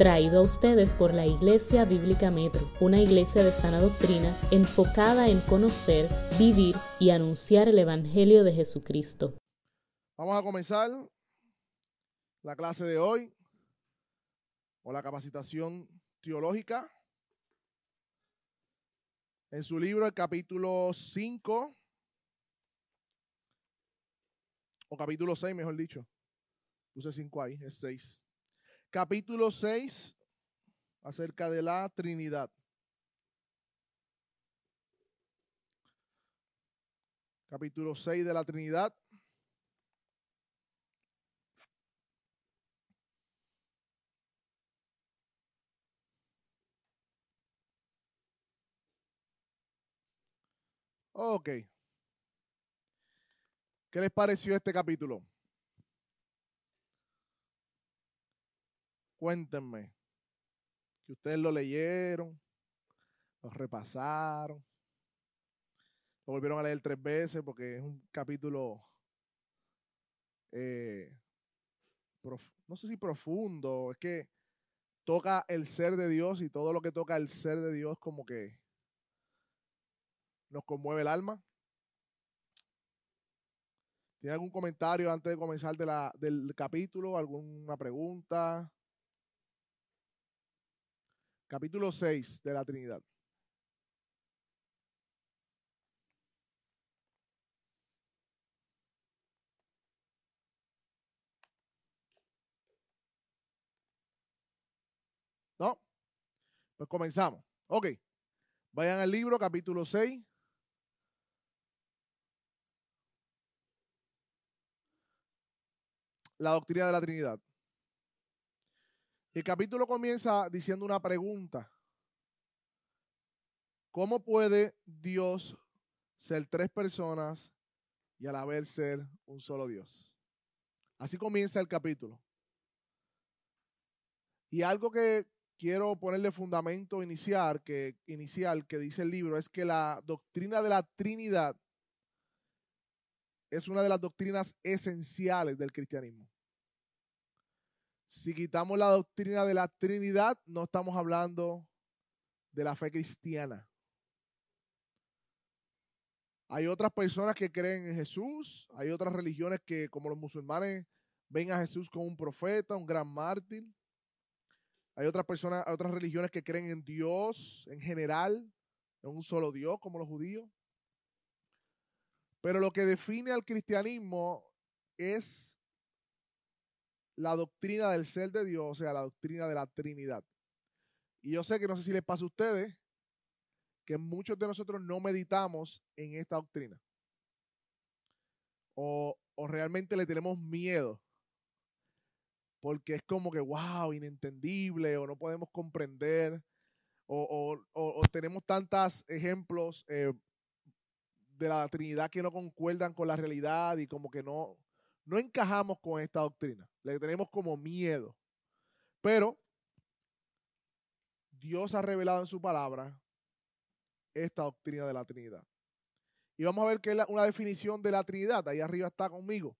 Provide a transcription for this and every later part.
traído a ustedes por la Iglesia Bíblica Metro, una iglesia de sana doctrina enfocada en conocer, vivir y anunciar el Evangelio de Jesucristo. Vamos a comenzar la clase de hoy o la capacitación teológica. En su libro, el capítulo 5, o capítulo 6, mejor dicho. Puse 5 ahí, es 6. Capítulo 6, acerca de la Trinidad. Capítulo 6 de la Trinidad. Ok. ¿Qué les pareció este capítulo? Cuéntenme. Que ustedes lo leyeron, lo repasaron, lo volvieron a leer tres veces porque es un capítulo, eh, no sé si profundo, es que toca el ser de Dios y todo lo que toca el ser de Dios como que nos conmueve el alma. ¿Tiene algún comentario antes de comenzar del capítulo? ¿Alguna pregunta? Capítulo 6 de la Trinidad. ¿No? Pues comenzamos. Ok. Vayan al libro, capítulo 6. la doctrina de la Trinidad. El capítulo comienza diciendo una pregunta. ¿Cómo puede Dios ser tres personas y a la vez ser un solo Dios? Así comienza el capítulo. Y algo que quiero ponerle fundamento inicial que, inicial que dice el libro es que la doctrina de la Trinidad es una de las doctrinas esenciales del cristianismo. Si quitamos la doctrina de la Trinidad, no estamos hablando de la fe cristiana. Hay otras personas que creen en Jesús, hay otras religiones que, como los musulmanes, ven a Jesús como un profeta, un gran mártir. Hay otras personas, otras religiones que creen en Dios en general, en un solo Dios, como los judíos. Pero lo que define al cristianismo es la doctrina del ser de Dios, o sea, la doctrina de la Trinidad. Y yo sé que no sé si les pasa a ustedes que muchos de nosotros no meditamos en esta doctrina. O, realmente le tenemos miedo. Porque es como que, wow, inentendible, o no podemos comprender, o, tenemos tantos ejemplos eh, de la Trinidad que no concuerdan con la realidad y como que no, no encajamos con esta doctrina. Le tenemos como miedo. Pero Dios ha revelado en su palabra esta doctrina de la Trinidad. Y vamos a ver que es una definición de la Trinidad. Ahí arriba está conmigo.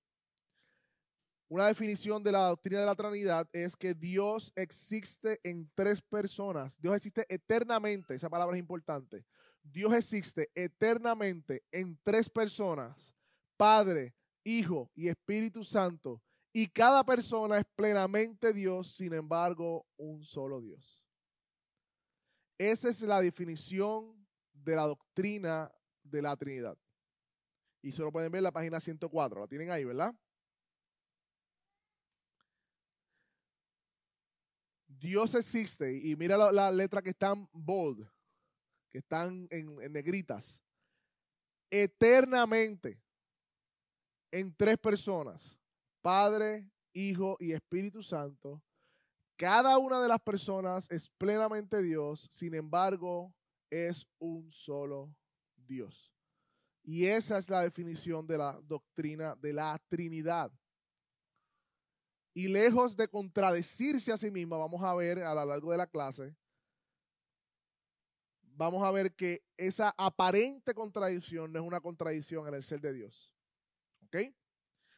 Una definición de la doctrina de la Trinidad es que Dios existe en tres personas. Dios existe eternamente. Esa palabra es importante. Dios existe eternamente en tres personas. Padre, Hijo y Espíritu Santo. Y cada persona es plenamente Dios, sin embargo, un solo Dios. Esa es la definición de la doctrina de la Trinidad. Y solo pueden ver la página 104. La tienen ahí, ¿verdad? Dios existe. Y mira la, la letra que están bold, que están en negritas. Eternamente en tres personas, Padre, Hijo y Espíritu Santo. Cada una de las personas es plenamente Dios, sin embargo, es un solo Dios. Y esa es la definición de la doctrina de la Trinidad. Y lejos de contradecirse a sí misma, vamos a ver a lo largo de la clase, vamos a ver que esa aparente contradicción no es una contradicción en el ser de Dios.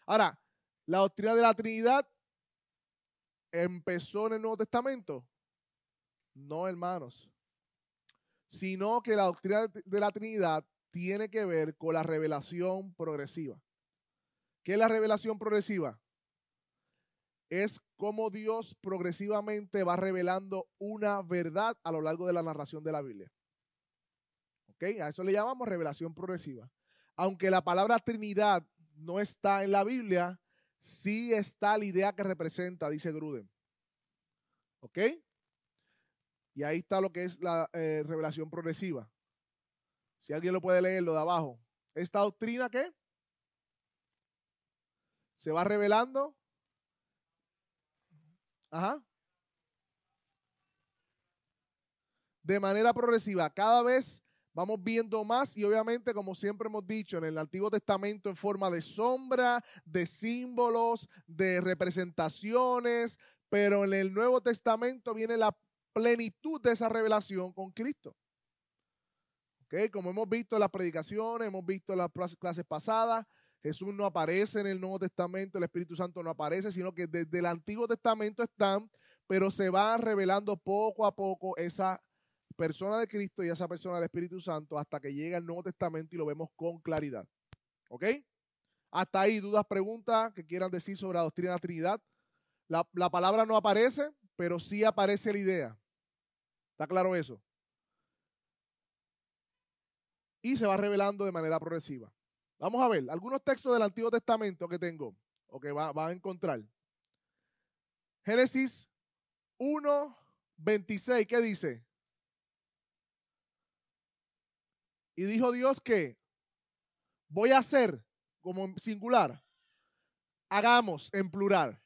Ahora, la doctrina de la Trinidad empezó en el Nuevo Testamento? No, hermanos. Sino que la doctrina de la Trinidad tiene que ver con la revelación progresiva. ¿Qué es la revelación progresiva? Es cómo Dios progresivamente va revelando una verdad a lo largo de la narración de la Biblia. ¿Ok? A eso le llamamos revelación progresiva. Aunque la palabra Trinidad no está en la Biblia, sí está la idea que representa, dice Gruden. ¿Ok? Y ahí está lo que es la eh, revelación progresiva. Si alguien lo puede leer, lo de abajo. Esta doctrina qué? Se va revelando. Ajá. De manera progresiva. Cada vez vamos viendo más y obviamente, como siempre hemos dicho, en el Antiguo Testamento en forma de sombra, de símbolos, de representaciones, pero en el Nuevo Testamento viene la plenitud de esa revelación con Cristo. ¿Okay? Como hemos visto en las predicaciones, hemos visto en las clases pasadas, Jesús no aparece en el Nuevo Testamento, el Espíritu Santo no aparece, sino que desde el Antiguo Testamento están, pero se va revelando poco a poco esa persona de Cristo y esa persona del Espíritu Santo hasta que llega el Nuevo Testamento y lo vemos con claridad. ¿Ok? Hasta ahí, dudas, preguntas que quieran decir sobre la doctrina de la Trinidad. La, la palabra no aparece, pero sí aparece la idea. ¿Está claro eso? Y se va revelando de manera progresiva. Vamos a ver algunos textos del Antiguo Testamento que tengo o que van va a encontrar. Génesis 1, 26, ¿qué dice? Y dijo Dios que voy a hacer como singular, hagamos en plural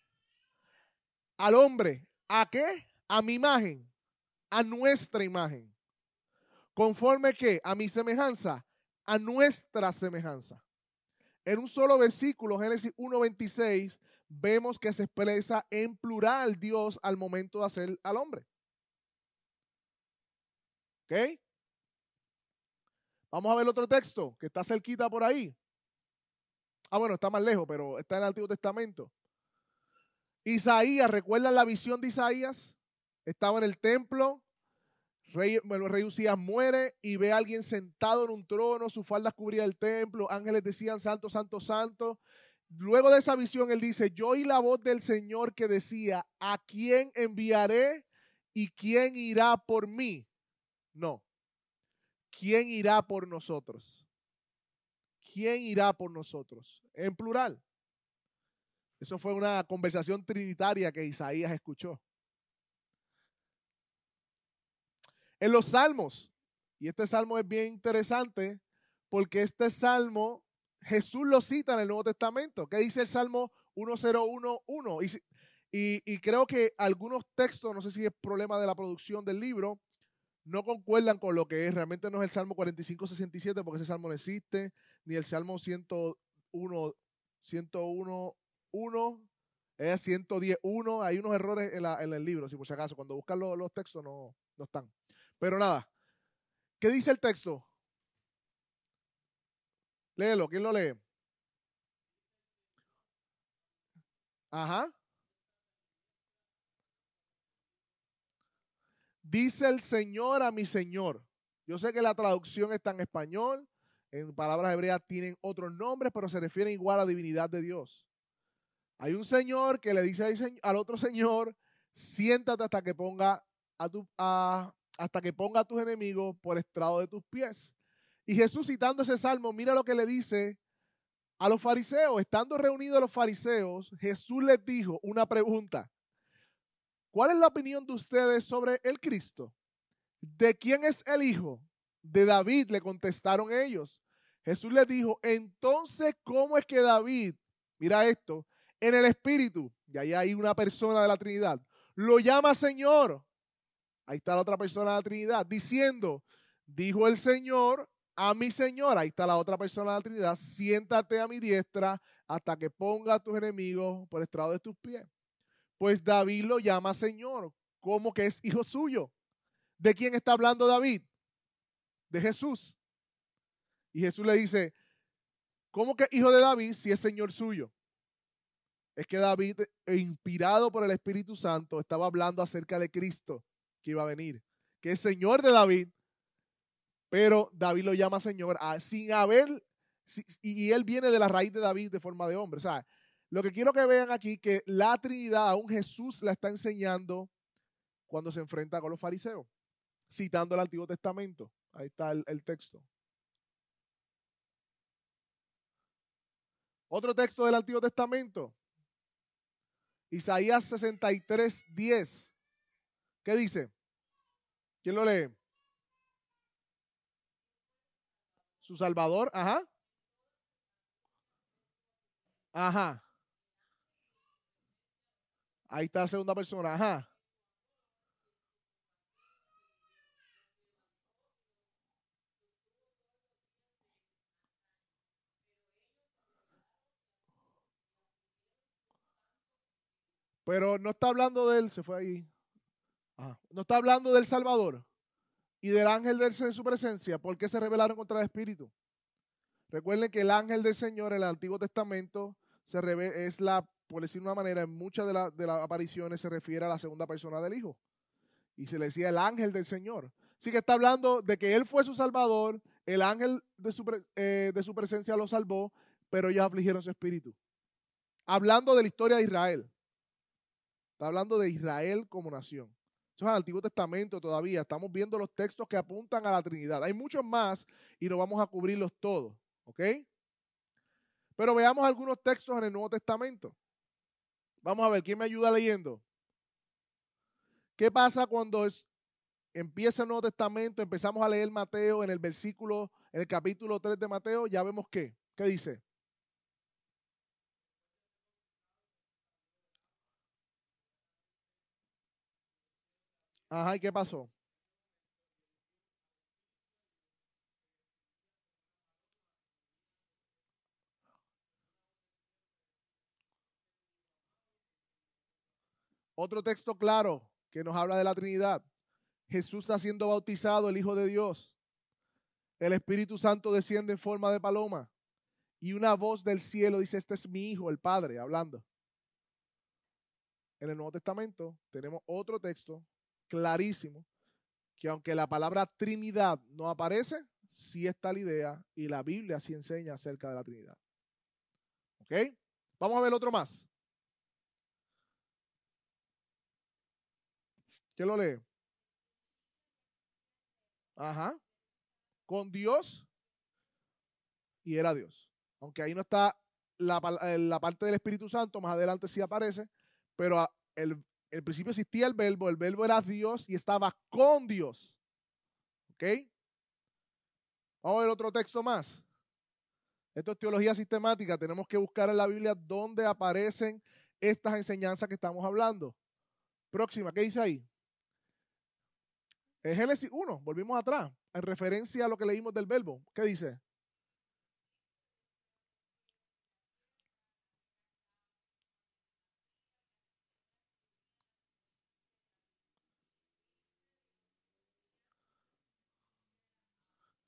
al hombre, ¿a qué? A mi imagen, a nuestra imagen. Conforme que a mi semejanza, a nuestra semejanza. En un solo versículo, Génesis 1.26, vemos que se expresa en plural Dios al momento de hacer al hombre. ¿Ok? Vamos a ver otro texto que está cerquita por ahí. Ah, bueno, está más lejos, pero está en el Antiguo Testamento. Isaías, ¿recuerdan la visión de Isaías? Estaba en el templo, rey, el rey Usías muere y ve a alguien sentado en un trono, su falda cubría el templo, ángeles decían, santo, santo, santo. Luego de esa visión, él dice, yo oí la voz del Señor que decía, ¿a quién enviaré y quién irá por mí? No, ¿quién irá por nosotros? ¿Quién irá por nosotros? En plural. Eso fue una conversación trinitaria que Isaías escuchó. En los salmos, y este salmo es bien interesante porque este salmo Jesús lo cita en el Nuevo Testamento. ¿Qué dice el Salmo 1011? Y, y creo que algunos textos, no sé si es problema de la producción del libro, no concuerdan con lo que es. Realmente no es el Salmo 45-67 porque ese salmo no existe, ni el Salmo 101, 101, 1, es 110, 1. Hay unos errores en, el libro, si por si acaso. Cuando buscan los, los textos no, no están. Pero nada. ¿Qué dice el texto? Léelo, ¿quién lo lee? Ajá. Dice el Señor a mi Señor. Yo sé que la traducción está en español, en palabras hebreas tienen otros nombres, pero se refieren igual a la divinidad de Dios. Hay un Señor que le dice al otro Señor, siéntate hasta que ponga a, tu, hasta que ponga a tus enemigos por estrado de tus pies. Y Jesús citando ese salmo, mira lo que le dice a los fariseos. Estando reunidos los fariseos, Jesús les dijo una pregunta. ¿Cuál es la opinión de ustedes sobre el Cristo? ¿De quién es el Hijo? De David, le contestaron ellos. Jesús les dijo, entonces, ¿cómo es que David, mira esto, en el Espíritu, y ahí hay una persona de la Trinidad, lo llama Señor? Ahí está la otra persona de la Trinidad, diciendo, dijo el Señor a mi Señor, ahí está la otra persona de la Trinidad, siéntate a mi diestra hasta que ponga a tus enemigos por estrado de tus pies. Pues David lo llama Señor, como que es hijo suyo. ¿De quién está hablando David? De Jesús. Y Jesús le dice, ¿cómo que hijo de David si es Señor suyo? es que David, eh, inspirado por el Espíritu Santo, estaba hablando acerca de Cristo que iba a venir, que es Señor de David, pero David lo llama Señor sin haber, y, él viene de la raíz de David de forma de hombre. O sea, lo que quiero que vean aquí, que la Trinidad aún Jesús la está enseñando cuando se enfrenta con los fariseos, citando el Antiguo Testamento. Ahí está el texto. Otro texto del Antiguo Testamento. Isaías 63, 10. ¿Qué dice? ¿Quién lo lee? Su Salvador, ajá. Ajá. Ahí está la segunda persona, ajá. Pero no está hablando de él, se fue ahí. No está hablando del Salvador y del ángel de su presencia. ¿Por qué se rebelaron contra el Espíritu? Recuerden que el ángel del Señor en el Antiguo Testamento se es la, por decir de una manera, en muchas de, las apariciones se refiere a la segunda persona del Hijo. Y se le decía el ángel del Señor. Así que está hablando de que Él fue su Salvador, el ángel de su, eh, de su presencia lo salvó, pero ellos afligieron su espíritu. Hablando de la historia de Israel. Está hablando de Israel como nación. Eso es el Antiguo Testamento todavía. Estamos viendo los textos que apuntan a la Trinidad. Hay muchos más y no vamos a cubrirlos todos. ¿Ok? Pero veamos algunos textos en el Nuevo Testamento. Vamos a ver, ¿quién me ayuda leyendo? ¿Qué pasa cuando empieza el Nuevo Testamento? Empezamos a leer Mateo en el versículo, en el capítulo 3 de Mateo. Ya vemos qué. ¿Qué dice? Ajá, ¿y qué pasó? Otro texto claro que nos habla de la Trinidad. Jesús está siendo bautizado, el Hijo de Dios. El Espíritu Santo desciende en forma de paloma. Y una voz del cielo dice, este es mi Hijo, el Padre, hablando. En el Nuevo Testamento tenemos otro texto clarísimo que aunque la palabra Trinidad no aparece, sí está la idea y la Biblia sí enseña acerca de la Trinidad. ¿Ok? Vamos a ver otro más. ¿Quién lo lee? Ajá. Con Dios y era Dios. Aunque ahí no está la, eh, parte del Espíritu Santo, más adelante sí aparece, pero el principio existía el verbo, el verbo era Dios y estaba con Dios. ¿Ok? Vamos a ver otro texto más. Esto es teología sistemática. Tenemos que buscar en la Biblia dónde aparecen estas enseñanzas que estamos hablando. Próxima, ¿qué dice ahí? En Génesis 1, volvimos atrás, en referencia a lo que leímos del verbo. ¿Qué dice?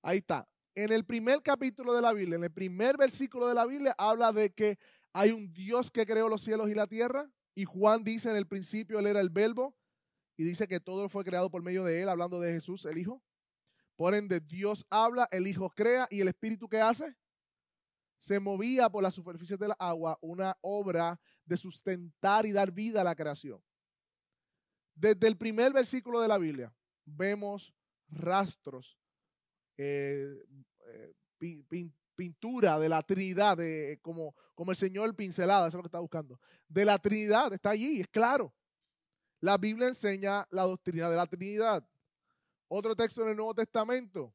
Ahí está. En el primer capítulo de la Biblia, en el primer versículo de la Biblia, habla de que hay un Dios que creó los cielos y la tierra. Y Juan dice en el principio, él era el verbo. Y dice que todo fue creado por medio de él, hablando de Jesús, el Hijo. Por ende, Dios habla, el Hijo crea y el Espíritu que hace se movía por la superficie de la agua, una obra de sustentar y dar vida a la creación. Desde el primer versículo de la Biblia vemos rastros eh, eh, pintura de la Trinidad, de, como, como el Señor pincelada, eso es lo que está buscando. De la Trinidad, está allí, es claro. La Biblia enseña la doctrina de la Trinidad. Otro texto en el Nuevo Testamento,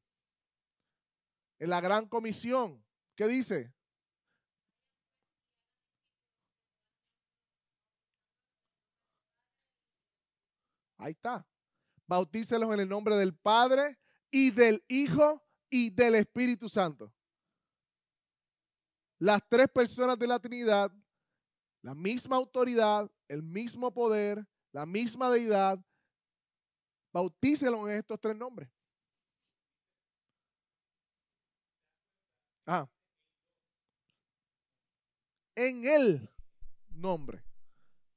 en la Gran Comisión, ¿qué dice? Ahí está. Bautícelos en el nombre del Padre, y del Hijo y del Espíritu Santo. Las tres personas de la Trinidad, la misma autoridad, el mismo poder, la misma deidad, bautícelo en estos tres nombres. Ah. En Él nombre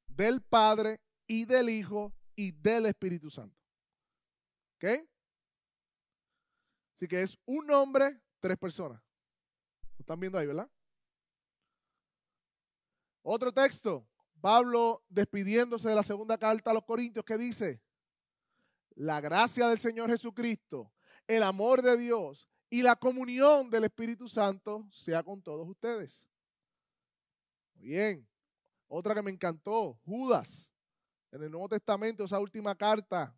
del Padre y del Hijo y del Espíritu Santo. ¿Ok? Así que es un nombre, tres personas. ¿Lo están viendo ahí, verdad? Otro texto, Pablo despidiéndose de la segunda carta a los Corintios, que dice, la gracia del Señor Jesucristo, el amor de Dios y la comunión del Espíritu Santo sea con todos ustedes. Bien, otra que me encantó, Judas, en el Nuevo Testamento, esa última carta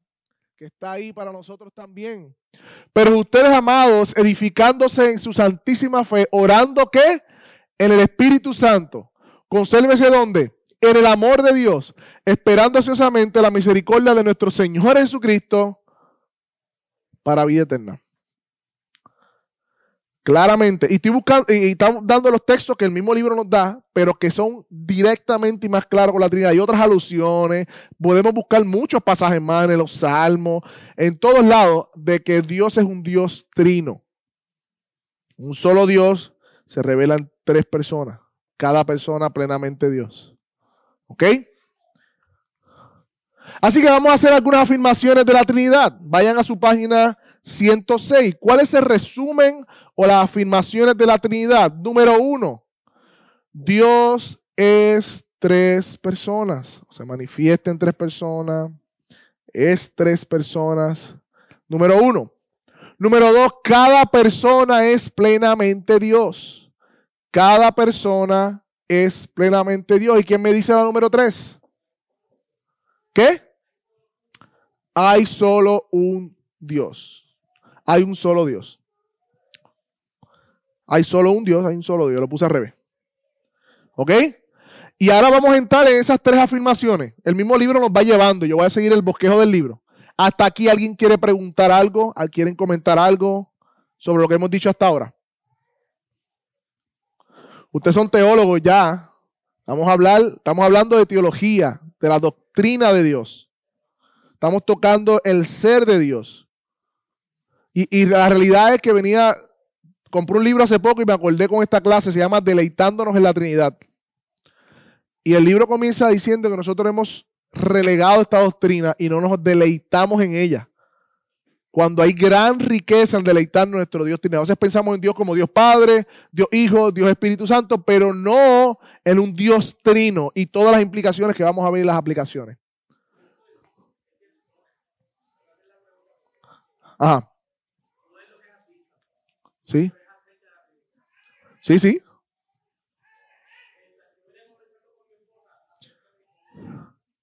que está ahí para nosotros también. Pero ustedes, amados, edificándose en su santísima fe, orando que en el Espíritu Santo, consérvese donde? En el amor de Dios, esperando ansiosamente la misericordia de nuestro Señor Jesucristo para vida eterna. Claramente. Y estoy buscando, y estamos dando los textos que el mismo libro nos da, pero que son directamente y más claros con la Trinidad. Hay otras alusiones. Podemos buscar muchos pasajes más en los salmos, en todos lados, de que Dios es un Dios trino. Un solo Dios se revela en tres personas. Cada persona plenamente Dios. ¿Ok? Así que vamos a hacer algunas afirmaciones de la Trinidad. Vayan a su página 106. ¿Cuál es el resumen o las afirmaciones de la Trinidad? Número uno, Dios es tres personas. Se manifiesta en tres personas. Es tres personas. Número uno. Número dos, cada persona es plenamente Dios. Cada persona es plenamente Dios. ¿Y quién me dice la número tres? ¿Qué? Hay solo un Dios hay un solo Dios. Hay solo un Dios, hay un solo Dios. Lo puse al revés. ¿Ok? Y ahora vamos a entrar en esas tres afirmaciones. El mismo libro nos va llevando. Yo voy a seguir el bosquejo del libro. Hasta aquí alguien quiere preguntar algo, quieren comentar algo sobre lo que hemos dicho hasta ahora. Ustedes son teólogos ya. Estamos hablando de teología, de la doctrina de Dios. Estamos tocando el ser de Dios. Y, la realidad es que venía, compré un libro hace poco y me acordé con esta clase, se llama Deleitándonos en la Trinidad. Y el libro comienza diciendo que nosotros hemos relegado esta doctrina y no nos deleitamos en ella. Cuando hay gran riqueza en deleitarnos en nuestro Dios Trinidad. A veces pensamos en Dios como Dios Padre, Dios Hijo, Dios Espíritu Santo, pero no en un Dios trino y todas las implicaciones que vamos a ver en las aplicaciones. Ajá. Sí. Sí, sí.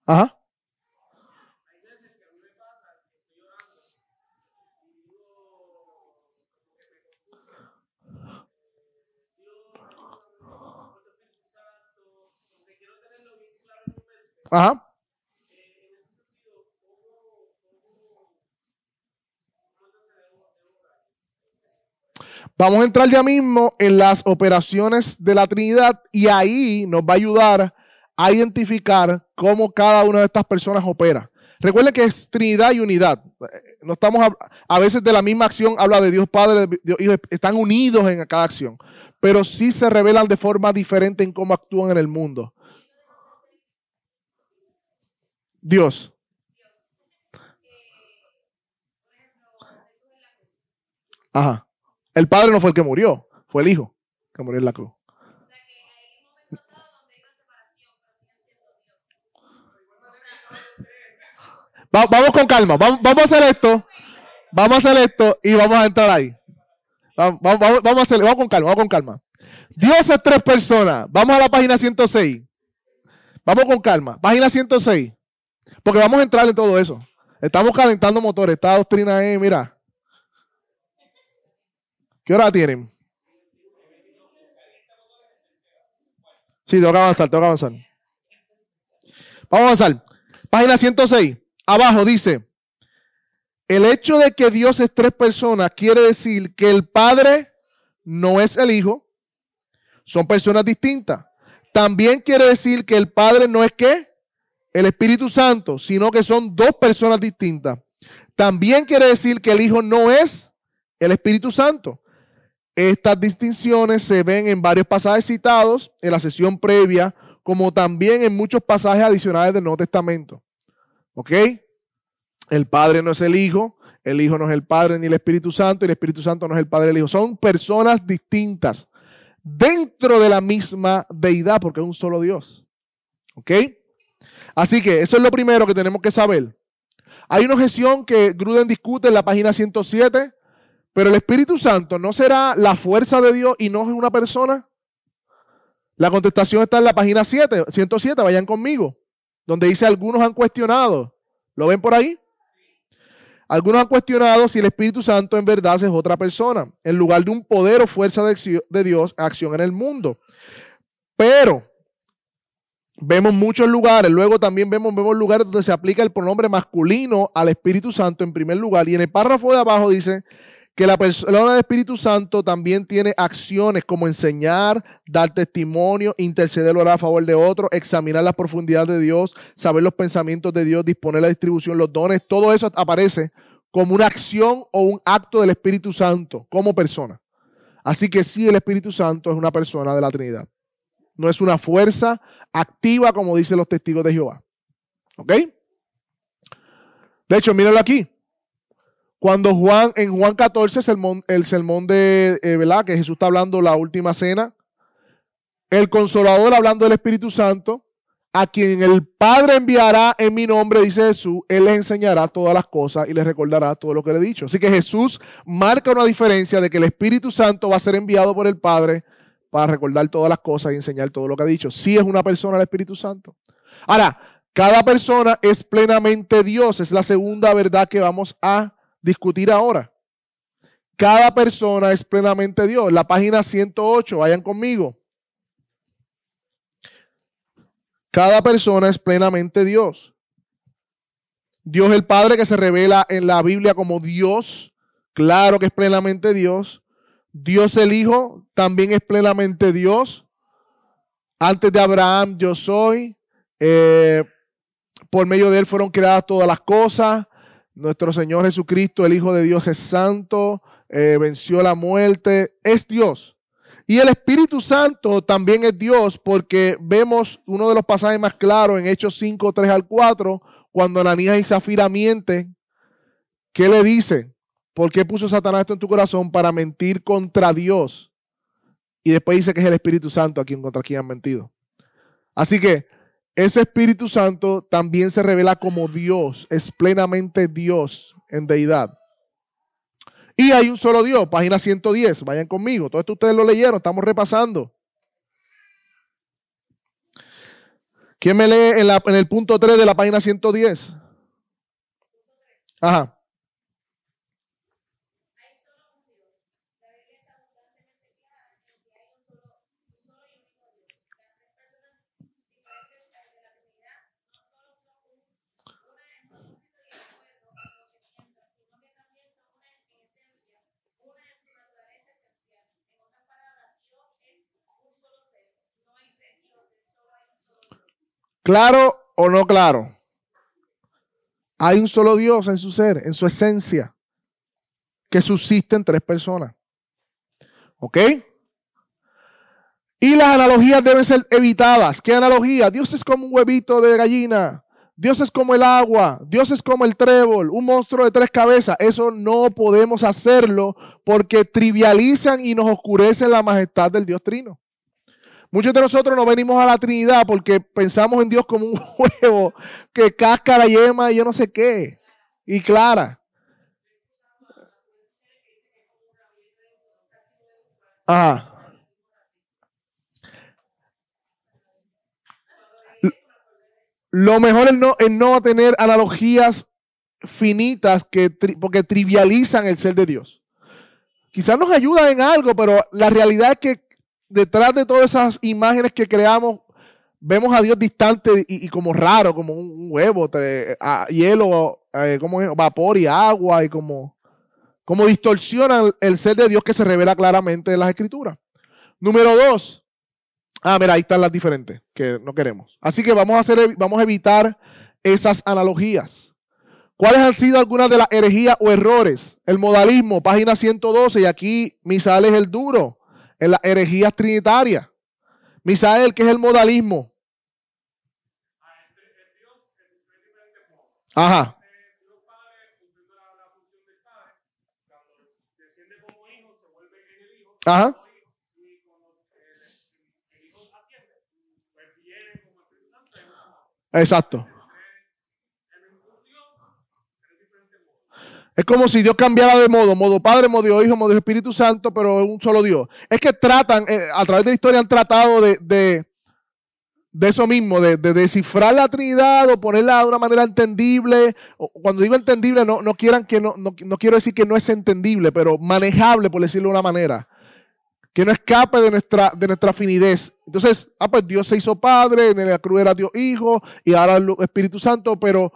Ajá. Ajá. Vamos a entrar ya mismo en las operaciones de la Trinidad y ahí nos va a ayudar a identificar cómo cada una de estas personas opera. Recuerden que es Trinidad y unidad. No estamos a, veces de la misma acción, habla de Dios Padre, Dios Hijo, están unidos en cada acción, pero sí se revelan de forma diferente en cómo actúan en el mundo. Dios. Ajá. El padre no fue el que murió, fue el hijo que murió en la cruz. vamos con calma, vamos, a hacer esto, vamos a hacer esto y vamos a entrar ahí. Vamos, a hacer, vamos con calma, vamos con calma. Dios es tres personas. Vamos a la página 106. Vamos con calma. Página 106. Porque vamos a entrar en todo eso. Estamos calentando motores. Esta doctrina es, mira, ¿Qué hora tienen? Sí, tengo que avanzar, tengo que avanzar. Vamos a avanzar. Página 106. Abajo dice, el hecho de que Dios es tres personas quiere decir que el Padre no es el Hijo. Son personas distintas. También quiere decir que el Padre no es qué? El Espíritu Santo, sino que son dos personas distintas. También quiere decir que el Hijo no es el Espíritu Santo. Estas distinciones se ven en varios pasajes citados en la sesión previa como también en muchos pasajes adicionales del Nuevo Testamento. ¿Ok? El Padre no es el Hijo, el Hijo no es el Padre ni el Espíritu Santo, y el Espíritu Santo no es el Padre del Hijo. Son personas distintas dentro de la misma deidad, porque es un solo Dios. ¿Ok? Así que eso es lo primero que tenemos que saber. Hay una objeción que Gruden discute en la página 107, pero el Espíritu Santo no será la fuerza de Dios y no es una persona. La contestación está en la página 7, 107, vayan conmigo, donde dice algunos han cuestionado. ¿Lo ven por ahí? Algunos han cuestionado si el Espíritu Santo en verdad es otra persona, en lugar de un poder o fuerza de Dios, acción en el mundo. Pero vemos muchos lugares, luego también vemos, vemos lugares donde se aplica el pronombre masculino al Espíritu Santo en primer lugar. Y en el párrafo de abajo dice que la persona del Espíritu Santo también tiene acciones como enseñar, dar testimonio, interceder, orar a favor de otros, examinar las profundidades de Dios, saber los pensamientos de Dios, disponer la distribución, los dones, todo eso aparece como una acción o un acto del Espíritu Santo como persona. Así que sí, el Espíritu Santo es una persona de la Trinidad. No es una fuerza activa como dicen los testigos de Jehová. ¿Ok? De hecho, míralo aquí. Cuando Juan, en Juan 14, el sermón de, eh, ¿verdad? Que Jesús está hablando la última cena. El consolador hablando del Espíritu Santo, a quien el Padre enviará en mi nombre, dice Jesús, Él les enseñará todas las cosas y les recordará todo lo que le he dicho. Así que Jesús marca una diferencia de que el Espíritu Santo va a ser enviado por el Padre para recordar todas las cosas y enseñar todo lo que ha dicho. Si es una persona el Espíritu Santo. Ahora, cada persona es plenamente Dios. Es la segunda verdad que vamos a discutir ahora. Cada persona es plenamente Dios. La página 108, vayan conmigo. Cada persona es plenamente Dios. Dios el Padre que se revela en la Biblia como Dios, claro que es plenamente Dios. Dios el Hijo también es plenamente Dios. Antes de Abraham yo soy. Eh, por medio de él fueron creadas todas las cosas. Nuestro Señor Jesucristo, el Hijo de Dios, es santo, eh, venció la muerte, es Dios. Y el Espíritu Santo también es Dios porque vemos uno de los pasajes más claros en Hechos 5, 3 al 4, cuando Ananías y Zafira mienten. ¿Qué le dice? ¿Por qué puso Satanás esto en tu corazón para mentir contra Dios? Y después dice que es el Espíritu Santo a quien contra quien han mentido. Así que ese Espíritu Santo también se revela como Dios, es plenamente Dios en deidad. Y hay un solo Dios, página 110, vayan conmigo. Todo esto ustedes lo leyeron, estamos repasando. ¿Quién me lee en, en el punto 3 de la página 110? Ajá. ¿Claro o no claro? Hay un solo Dios en su ser, en su esencia, que subsiste en tres personas. ¿Ok? Y las analogías deben ser evitadas. ¿Qué analogía? Dios es como un huevito de gallina. Dios es como el agua. Dios es como el trébol. Un monstruo de tres cabezas. Eso no podemos hacerlo porque trivializan y nos oscurecen la majestad del Dios trino. Muchos de nosotros no venimos a la Trinidad porque pensamos en Dios como un huevo que casca la yema y yo no sé qué. Y clara. Ah. Lo mejor es no, es no tener analogías finitas que porque trivializan el ser de Dios. Quizás nos ayudan en algo, pero la realidad es que detrás de todas esas imágenes que creamos, vemos a Dios distante y, como raro, como un huevo, hielo, eh, como vapor y agua, y como, como distorsiona el ser de Dios que se revela claramente en las escrituras. Número dos. Ah, mira, ahí están las diferentes que no queremos. Así que vamos a, hacer, vamos a evitar esas analogías. ¿Cuáles han sido algunas de las herejías o errores? El modalismo, página 112, y aquí Misal es el duro en las herejías trinitarias. Misael, que es el modalismo. Ajá. Ajá. Exacto. Es como si Dios cambiara de modo, modo Padre, modo Hijo, modo Espíritu Santo, pero un solo Dios. Es que tratan, eh, a través de la historia han tratado de, de, eso mismo, de, descifrar la Trinidad o ponerla de una manera entendible. Cuando digo entendible, no, no quieran que no, no, no quiero decir que no es entendible, pero manejable, por decirlo de una manera que no escape de nuestra, de nuestra finidez. Entonces, ah, pues Dios se hizo Padre, en la cruz era Dios Hijo y ahora Espíritu Santo, pero,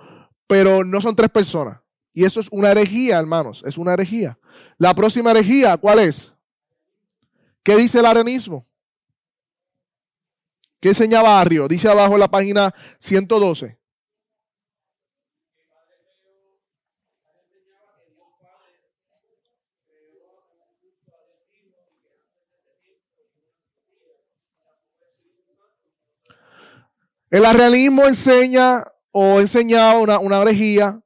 pero no son tres personas. Y eso es una herejía, hermanos, es una herejía. La próxima herejía, ¿cuál es? ¿Qué dice el arenismo? ¿Qué enseña Barrio? Dice abajo en la página 112. El arrianismo enseña o enseñaba una, una herejía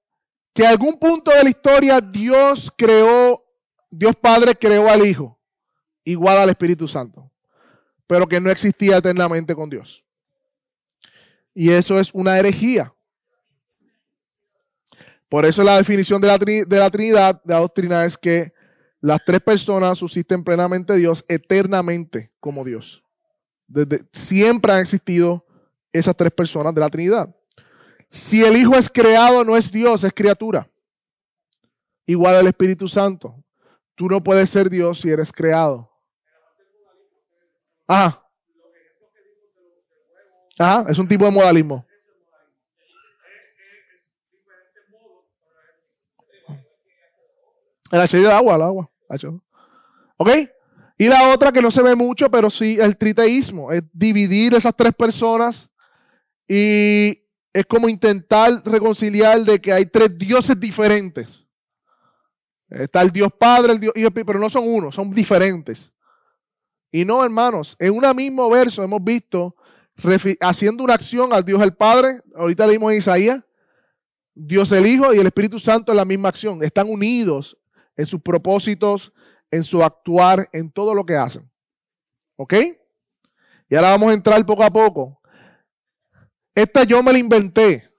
que algún punto de la historia Dios creó, Dios Padre creó al Hijo, igual al Espíritu Santo, pero que no existía eternamente con Dios. Y eso es una herejía. Por eso la definición de la, de la Trinidad, de la doctrina, es que las tres personas subsisten plenamente Dios eternamente como Dios. Desde, siempre han existido esas tres personas de la Trinidad. Si el Hijo es creado, no es Dios, es criatura. Igual al Espíritu Santo. Tú no puedes ser Dios si eres creado. Ajá. Ajá, es un tipo de modalismo. El H del agua, el agua. ¿Ok? Y la otra que no se ve mucho, pero sí el triteísmo, es dividir esas tres personas y es como intentar reconciliar de que hay tres dioses diferentes. Está el Dios Padre, el Dios Hijo, pero no son uno, son diferentes. Y no, hermanos, en un mismo verso hemos visto haciendo una acción al Dios el Padre, ahorita leímos en Isaías, Dios el Hijo y el Espíritu Santo en la misma acción. Están unidos en sus propósitos, en su actuar, en todo lo que hacen. ¿Ok? Y ahora vamos a entrar poco a poco esta yo me la inventé.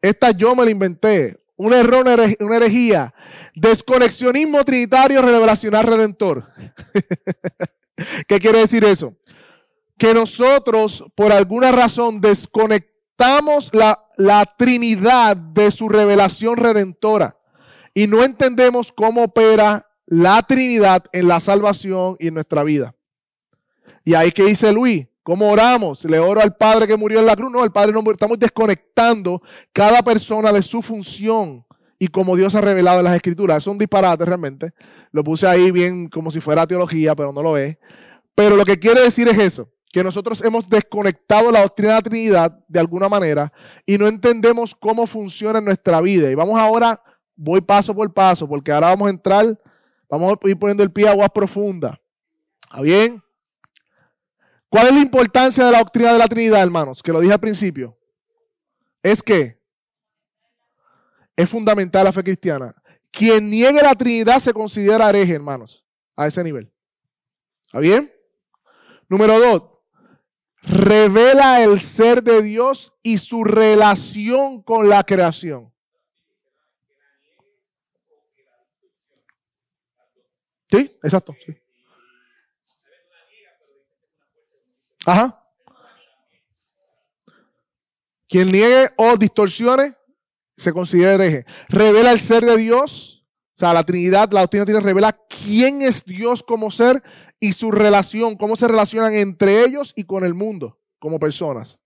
Esta yo me la inventé. Un error, una herejía. Desconexionismo trinitario revelacional redentor. ¿Qué quiere decir eso? Que nosotros, por alguna razón, desconectamos la, la Trinidad de su revelación redentora y no entendemos cómo opera la Trinidad en la salvación y en nuestra vida. Y ahí que dice Luis, ¿Cómo oramos? Le oro al Padre que murió en la cruz. No, el Padre no Estamos desconectando cada persona de su función y como Dios ha revelado en las Escrituras. Es un disparate realmente. Lo puse ahí bien como si fuera teología, pero no lo es. Pero lo que quiere decir es eso, que nosotros hemos desconectado la doctrina de la Trinidad de alguna manera y no entendemos cómo funciona en nuestra vida. Y vamos ahora, voy paso por paso, porque ahora vamos a entrar, vamos a ir poniendo el pie a aguas profundas. ¿Está bien? ¿Cuál es la importancia de la doctrina de la Trinidad, hermanos? Que lo dije al principio. Es que es fundamental la fe cristiana. Quien niegue la Trinidad se considera hereje, hermanos, a ese nivel. ¿Está bien? Número dos, revela el ser de Dios y su relación con la creación. Sí, exacto. Sí. Ajá. Quien niegue o distorsione se considera hereje. Revela el ser de Dios, o sea, la Trinidad, la doctrina tiene revela quién es Dios como ser y su relación, cómo se relacionan entre ellos y con el mundo como personas.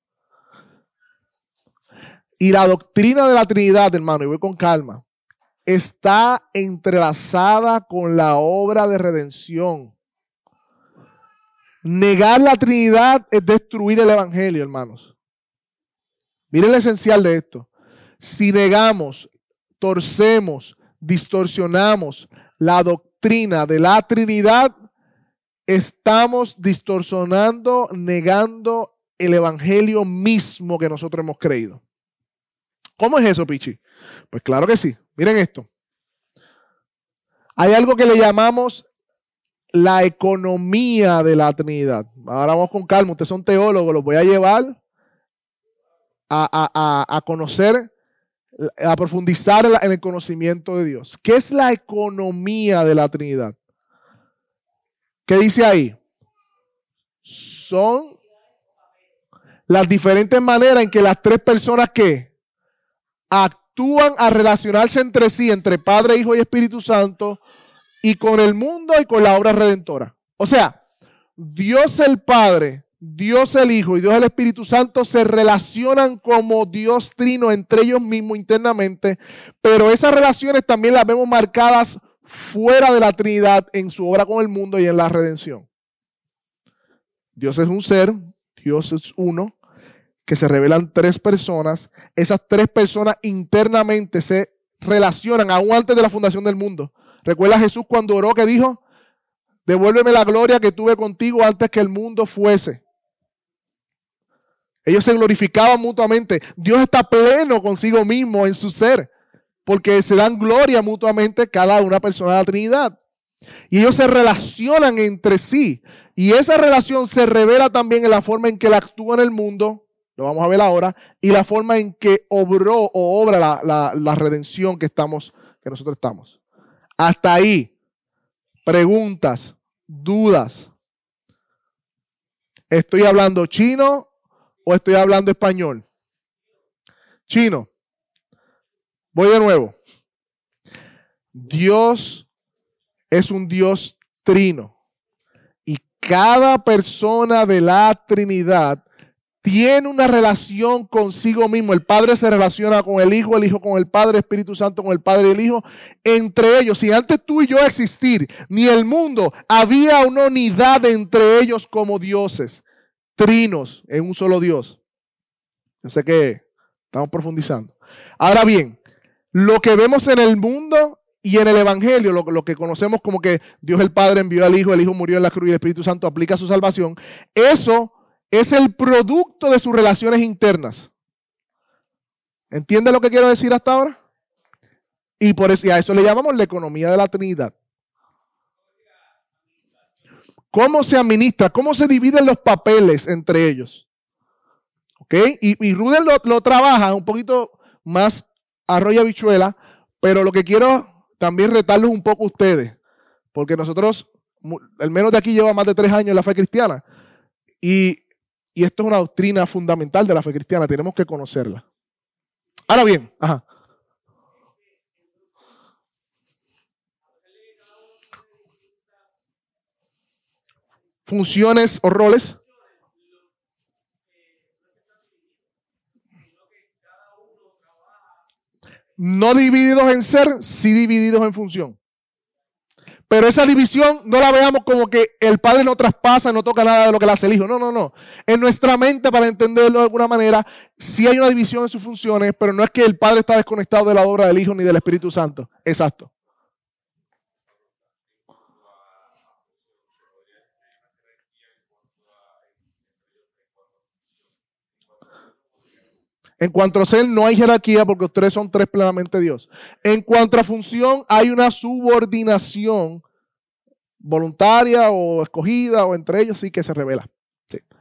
Y la doctrina de la Trinidad, hermano, y voy con calma, está entrelazada con la obra de redención. Negar la Trinidad es destruir el Evangelio, hermanos. Miren lo esencial de esto. Si negamos, torcemos, distorsionamos la doctrina de la Trinidad, estamos distorsionando, negando el Evangelio mismo que nosotros hemos creído. ¿Cómo es eso, Pichi? Pues claro que sí. Miren esto. Hay algo que le llamamos la economía de la Trinidad. Ahora vamos con calma. Ustedes son teólogos, los voy a llevar a, conocer, a profundizar en el conocimiento de Dios. ¿Qué es la economía de la Trinidad? ¿Qué dice ahí? Son las diferentes maneras en que las tres personas que actúan a relacionarse entre sí, entre Padre, Hijo y Espíritu Santo, y con el mundo y con la obra redentora. O sea, Dios el Padre, Dios el Hijo y Dios el Espíritu Santo se relacionan como Dios trino entre ellos mismos internamente, pero esas relaciones también las vemos marcadas fuera de la Trinidad en su obra con el mundo y en la redención. Dios es un ser, Dios es uno, que se revelan tres personas. Esas tres personas internamente se relacionan aún antes de la fundación del mundo. Recuerda Jesús cuando oró que dijo, devuélveme la gloria que tuve contigo antes que el mundo fuese. Ellos se glorificaban mutuamente. Dios está pleno consigo mismo en su ser, porque se dan gloria mutuamente cada una persona de la Trinidad. Y ellos se relacionan entre sí. Y esa relación se revela también en la forma en que él actúa en el mundo, lo vamos a ver ahora, y la forma en que obró o obra la, la redención que estamos, que nosotros estamos. Hasta ahí. Preguntas, dudas. ¿Estoy hablando chino o estoy hablando español? Chino. Voy de nuevo. Dios es un Dios trino. Y cada persona de la Trinidad tiene una relación consigo mismo. El Padre se relaciona con el Hijo, el Hijo con el Padre, Espíritu Santo con el Padre y el Hijo. Entre ellos, si antes tú y yo existir, ni el mundo, había una unidad entre ellos como dioses, trinos en un solo Dios. Yo sé que estamos profundizando. Ahora bien, lo que vemos en el mundo y en el Evangelio, lo, lo, que conocemos como que Dios el Padre envió al Hijo, el Hijo murió en la cruz y el Espíritu Santo aplica su salvación, eso es el producto de sus relaciones internas. ¿Entiende lo que quiero decir hasta ahora? Y, por eso, a eso le llamamos la economía de la Trinidad. ¿Cómo se administra? ¿Cómo se dividen los papeles entre ellos? ¿Ok? Y, y Ruden lo, trabaja un poquito más arroya bichuela, pero lo que quiero también retarlos un poco a ustedes, porque nosotros, el menos de aquí lleva más de tres años en la fe cristiana, y y esto es una doctrina fundamental de la fe cristiana, tenemos que conocerla. Ahora bien, ajá. Funciones o roles. No divididos en ser, sí divididos en función. Pero esa división no la veamos como que el Padre no traspasa, no toca nada de lo que le hace el Hijo. No, no, no. En nuestra mente, para entenderlo de alguna manera, sí hay una división en sus funciones, pero no es que el Padre está desconectado de la obra del Hijo ni del Espíritu Santo. Exacto. En cuanto a ser, no hay jerarquía porque ustedes son tres plenamente Dios. En cuanto a función, hay una subordinación voluntaria o escogida o entre ellos sí que se revela.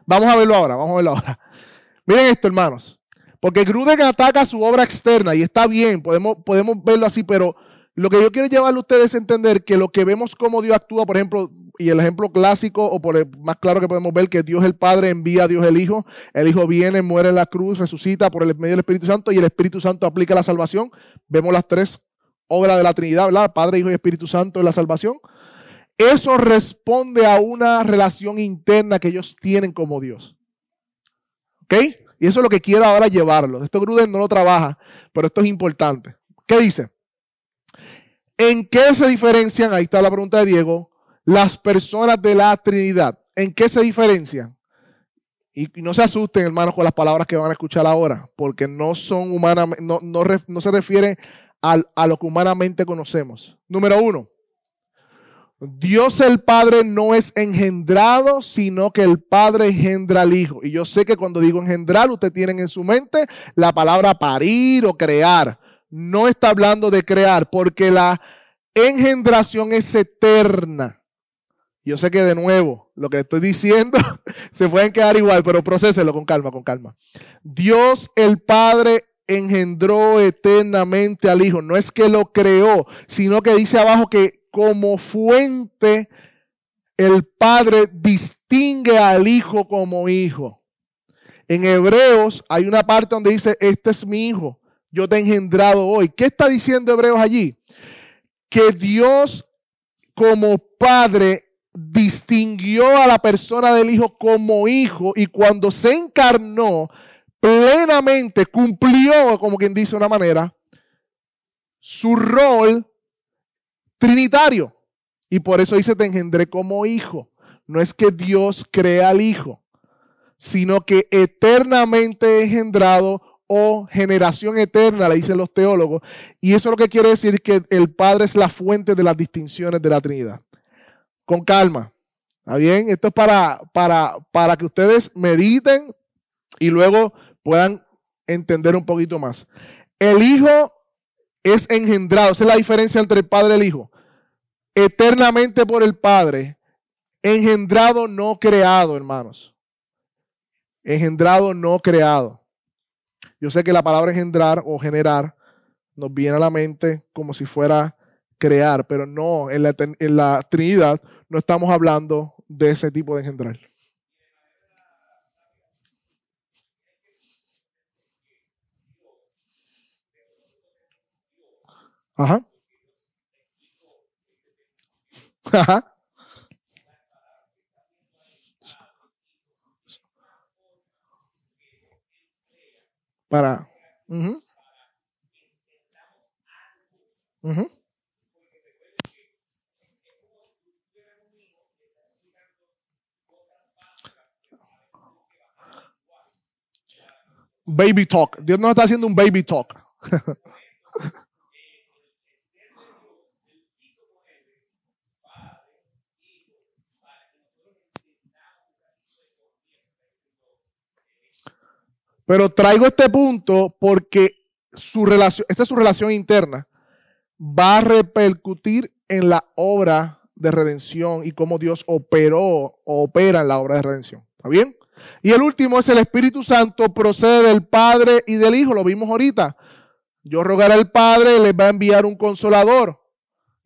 Vamos a verlo ahora, vamos a verlo ahora. Miren esto, hermanos. Porque Gruden ataca su obra externa y está bien, podemos, podemos verlo así, pero lo que yo quiero llevarle a ustedes es entender que lo que vemos como Dios actúa, por ejemplo, y el ejemplo clásico, o por el más claro que podemos ver, que Dios el Padre envía a Dios el Hijo, el Hijo viene, muere en la cruz, resucita por el medio del Espíritu Santo y el Espíritu Santo aplica la salvación. Vemos las tres obras de la Trinidad, ¿verdad? Padre, Hijo y Espíritu Santo en la salvación. Eso responde a una relación interna que ellos tienen como Dios. ¿Ok? Y eso es lo que quiero ahora llevarlo. Esto Gruden no lo trabaja, pero esto es importante. ¿Qué dice? ¿En qué se diferencian? Ahí está la pregunta de Diego las personas de la Trinidad. ¿En qué se diferencian? Y no se asusten, hermanos, con las palabras que van a escuchar ahora, porque no son humanamente, no, se refieren a lo que humanamente conocemos. Número uno, Dios el Padre no es engendrado, sino que el Padre engendra al Hijo. Y yo sé que cuando digo engendrar, ustedes tienen en su mente la palabra parir o crear. No está hablando de crear, porque la engendración es eterna. Yo sé que de nuevo, lo que estoy diciendo se pueden quedar igual, pero procéselo con calma, con calma. Dios el Padre engendró eternamente al Hijo. No es que lo creó, sino que dice abajo que como fuente, el Padre distingue al Hijo como hijo. En Hebreos hay una parte donde dice, este es mi hijo, yo te he engendrado hoy. ¿Qué está diciendo Hebreos allí? Que Dios como Padre distinguió a la persona del Hijo como hijo y cuando se encarnó, plenamente cumplió, como quien dice una manera, su rol trinitario. Y por eso dice, te engendré como hijo. No es que Dios crea al hijo, sino que eternamente engendrado o generación eterna, le dicen los teólogos. Y eso es lo que quiere decir que el Padre es la fuente de las distinciones de la Trinidad. Con calma. ¿Está bien? Esto es para, para, para que ustedes mediten y luego puedan entender un poquito más. El Hijo es engendrado. Esa es la diferencia entre el Padre y el Hijo. Eternamente por el Padre. Engendrado, no creado, hermanos. Engendrado, no creado. Yo sé que la palabra engendrar o generar nos viene a la mente como si fuera crear, pero no, en la, en la Trinidad no estamos hablando de ese tipo de engendrar. Ajá. Ajá. Para. Uh -huh. Baby talk. Dios nos está haciendo un baby talk. Pero traigo este punto porque su relación, esta es su relación interna, va a repercutir en la obra de redención y cómo Dios operó o opera en la obra de redención. ¿Está bien? Y el último es el Espíritu Santo, procede del Padre y del Hijo, lo vimos ahorita. Yo rogaré al Padre, les va a enviar un consolador.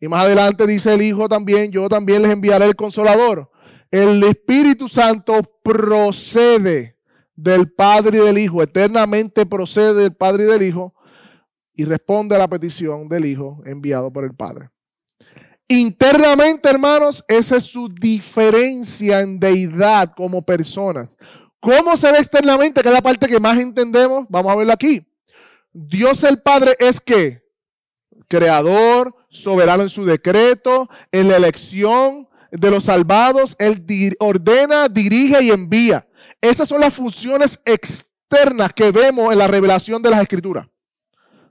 Y más adelante dice el Hijo también, yo también les enviaré el consolador. El Espíritu Santo procede del Padre y del Hijo, eternamente procede del Padre y del Hijo y responde a la petición del Hijo enviado por el Padre. Internamente, hermanos, esa es su diferencia en deidad como personas. ¿Cómo se ve externamente? Que es la parte que más entendemos. Vamos a verlo aquí. Dios el Padre es que creador, soberano en su decreto, en la elección de los salvados, Él ordena, dirige y envía. Esas son las funciones externas que vemos en la revelación de las escrituras.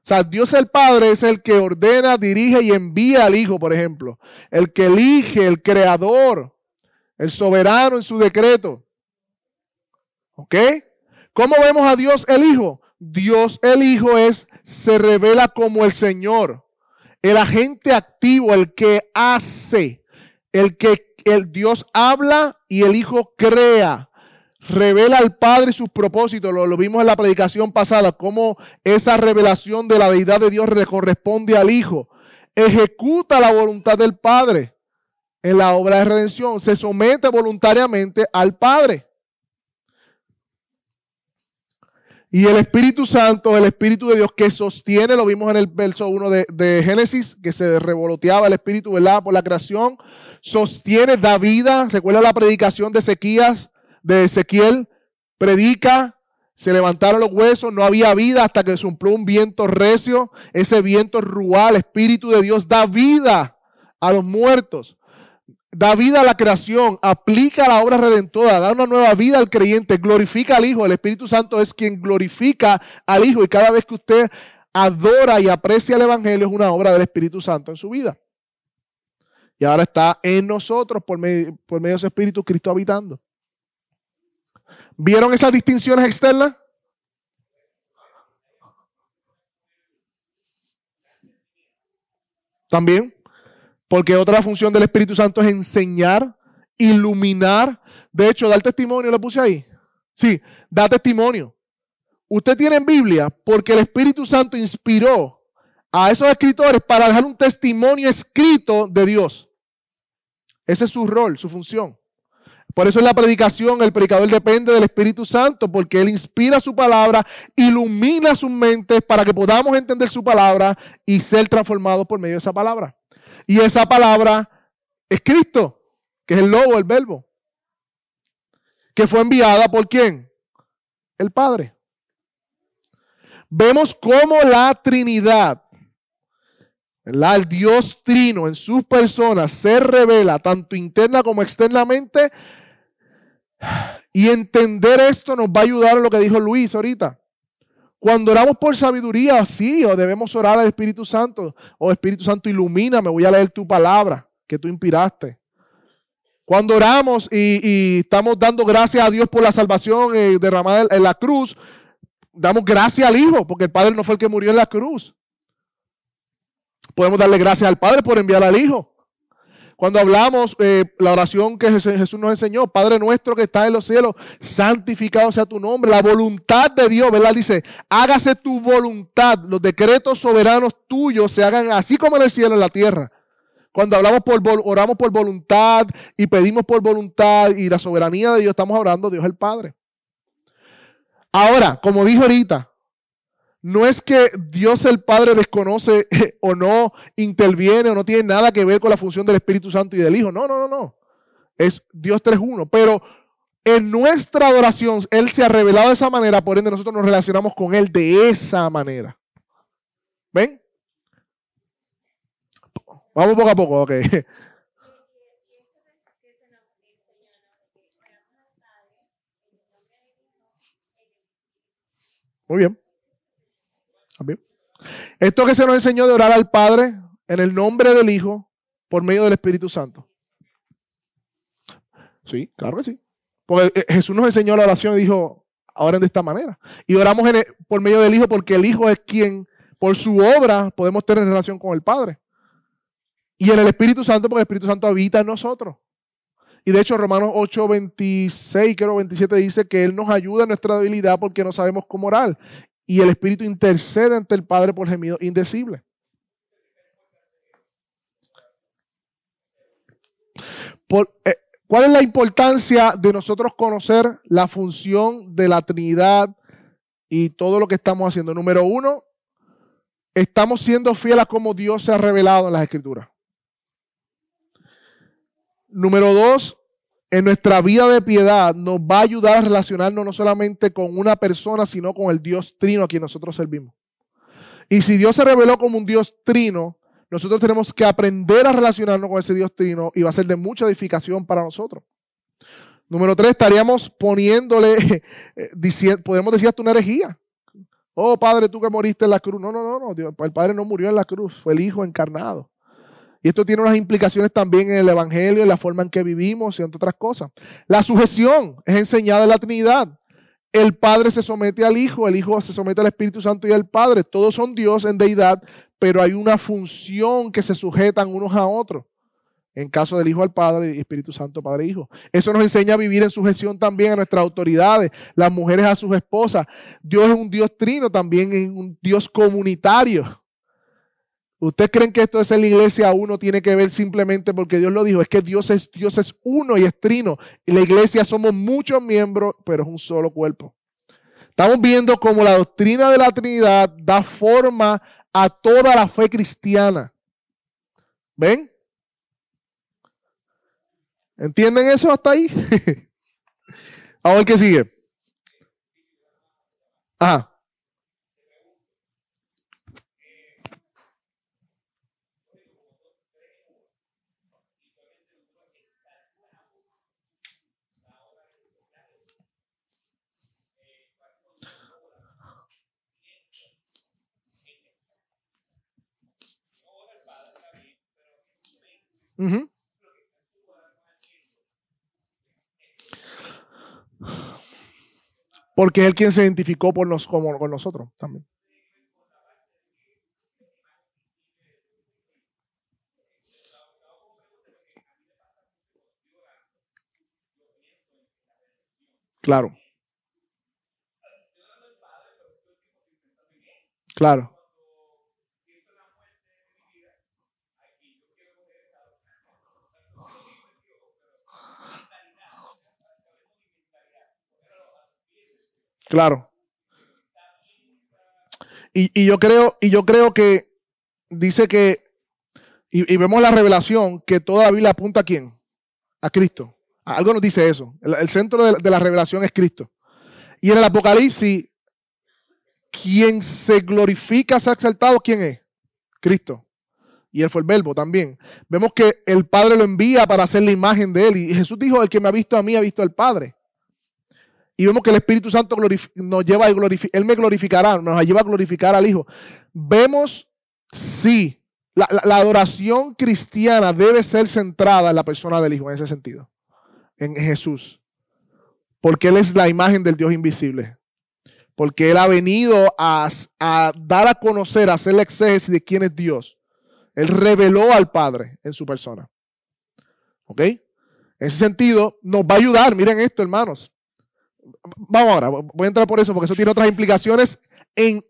O sea, Dios el Padre es el que ordena, dirige y envía al Hijo, por ejemplo. El que elige, el creador, el soberano en su decreto. ¿Ok? ¿Cómo vemos a Dios el Hijo? Dios el Hijo es, se revela como el Señor, el agente activo, el que hace, el que el Dios habla y el Hijo crea revela al Padre sus propósitos. Lo, vimos en la predicación pasada, cómo esa revelación de la deidad de Dios le corresponde al Hijo. Ejecuta la voluntad del Padre en la obra de redención. Se somete voluntariamente al Padre. Y el Espíritu Santo, el Espíritu de Dios que sostiene, lo vimos en el verso 1 de, Génesis, que se revoloteaba el Espíritu, ¿verdad? Por la creación, sostiene, da vida. Recuerda la predicación de Ezequías, de Ezequiel, predica, se levantaron los huesos, no había vida hasta que sopló un viento recio. Ese viento rual, Espíritu de Dios, da vida a los muertos. Da vida a la creación, aplica la obra redentora, da una nueva vida al creyente, glorifica al Hijo. El Espíritu Santo es quien glorifica al Hijo y cada vez que usted adora y aprecia el Evangelio es una obra del Espíritu Santo en su vida. Y ahora está en nosotros por medio, por medio de su Espíritu Cristo habitando. ¿Vieron esas distinciones externas? También, porque otra función del Espíritu Santo es enseñar, iluminar. De hecho, dar testimonio, lo puse ahí. Sí, da testimonio. Usted tiene en Biblia porque el Espíritu Santo inspiró a esos escritores para dejar un testimonio escrito de Dios. Ese es su rol, su función. Por eso en la predicación el predicador depende del Espíritu Santo, porque Él inspira su palabra, ilumina sus mentes para que podamos entender su palabra y ser transformados por medio de esa palabra. Y esa palabra es Cristo, que es el lobo, el verbo, que fue enviada por quién? El Padre. Vemos cómo la Trinidad el Dios trino en sus personas se revela tanto interna como externamente. Y entender esto nos va a ayudar a lo que dijo Luis ahorita. Cuando oramos por sabiduría, sí, o debemos orar al Espíritu Santo. O Espíritu Santo, ilumina, me voy a leer tu palabra que tú inspiraste. Cuando oramos y, estamos dando gracias a Dios por la salvación eh, derramada en la cruz, damos gracias al Hijo, porque el Padre no fue el que murió en la cruz. Podemos darle gracias al Padre por enviar al Hijo. Cuando hablamos eh, la oración que Jesús nos enseñó, Padre nuestro que está en los cielos, santificado sea tu nombre, la voluntad de Dios, ¿verdad? Dice, hágase tu voluntad, los decretos soberanos tuyos se hagan así como en el cielo, en la tierra. Cuando hablamos por, oramos por voluntad y pedimos por voluntad y la soberanía de Dios, estamos de Dios el Padre. Ahora, como dijo ahorita, no es que Dios el Padre desconoce o no interviene o no tiene nada que ver con la función del Espíritu Santo y del Hijo. No, no, no, no. Es Dios 3-1. Pero en nuestra adoración Él se ha revelado de esa manera, por ende nosotros nos relacionamos con Él de esa manera. ¿Ven? Vamos poco a poco, ok. Muy bien. Esto que se nos enseñó de orar al Padre en el nombre del Hijo por medio del Espíritu Santo. Sí, claro que sí. Porque eh, Jesús nos enseñó la oración y dijo, oren de esta manera. Y oramos por medio del Hijo porque el Hijo es quien, por su obra, podemos tener relación con el Padre. Y en el Espíritu Santo, porque el Espíritu Santo habita en nosotros. Y de hecho, Romanos 8, 26, creo 27 dice que Él nos ayuda en nuestra debilidad porque no sabemos cómo orar y el Espíritu intercede ante el Padre por gemido indecible. Eh, ¿Cuál es la importancia de nosotros conocer la función de la Trinidad y todo lo que estamos haciendo? Número uno, estamos siendo fieles a cómo Dios se ha revelado en las Escrituras. Número dos, en nuestra vida de piedad nos va a ayudar a relacionarnos no solamente con una persona, sino con el Dios trino a quien nosotros servimos. Y si Dios se reveló como un Dios trino, nosotros tenemos que aprender a relacionarnos con ese Dios trino y va a ser de mucha edificación para nosotros. Número tres, estaríamos poniéndole, eh, podemos decir hasta una herejía. Oh, Padre, tú que moriste en la cruz. No, no, no, no. El Padre no murió en la cruz, fue el Hijo encarnado. Y esto tiene unas implicaciones también en el Evangelio, en la forma en que vivimos y entre otras cosas. La sujeción es enseñada en la Trinidad. El Padre se somete al Hijo, el Hijo se somete al Espíritu Santo y al Padre. Todos son Dios en deidad, pero hay una función que se sujetan unos a otros. En caso del Hijo al Padre y Espíritu Santo, Padre e Hijo. Eso nos enseña a vivir en sujeción también a nuestras autoridades, las mujeres a sus esposas. Dios es un Dios trino, también es un Dios comunitario. ¿Ustedes creen que esto de ser la iglesia uno tiene que ver simplemente porque Dios lo dijo? Es que Dios es, Dios es uno y es trino. Y la iglesia somos muchos miembros, pero es un solo cuerpo. Estamos viendo cómo la doctrina de la Trinidad da forma a toda la fe cristiana. ¿Ven? ¿Entienden eso hasta ahí? A ver qué sigue. Ajá. Ujú. Porque es Él quien se identificó por nos, como, con nosotros también. Claro. Claro. Claro. Y, yo creo, y yo creo que dice que, y, vemos la revelación, que toda la Biblia apunta a quién? A Cristo. Algo nos dice eso. El, el centro de, de la revelación es Cristo. Y en el Apocalipsis, quien se glorifica, se ha exaltado, ¿quién es? Cristo. Y él fue el verbo también. Vemos que el Padre lo envía para hacer la imagen de él. Y Jesús dijo, el que me ha visto a mí ha visto al Padre. Y vemos que el Espíritu Santo nos lleva a glorificar, Él me glorificará, nos lleva a glorificar al Hijo. Vemos, sí, la adoración cristiana debe ser centrada en la persona del Hijo, en ese sentido, en Jesús. Porque Él es la imagen del Dios invisible. Porque Él ha venido a, a dar a conocer, a hacer la exégesis de quién es Dios. Él reveló al Padre en su persona. ¿Ok? En ese sentido, nos va a ayudar. Miren esto, hermanos. Vamos ahora, voy a entrar por eso, porque eso tiene otras implicaciones en,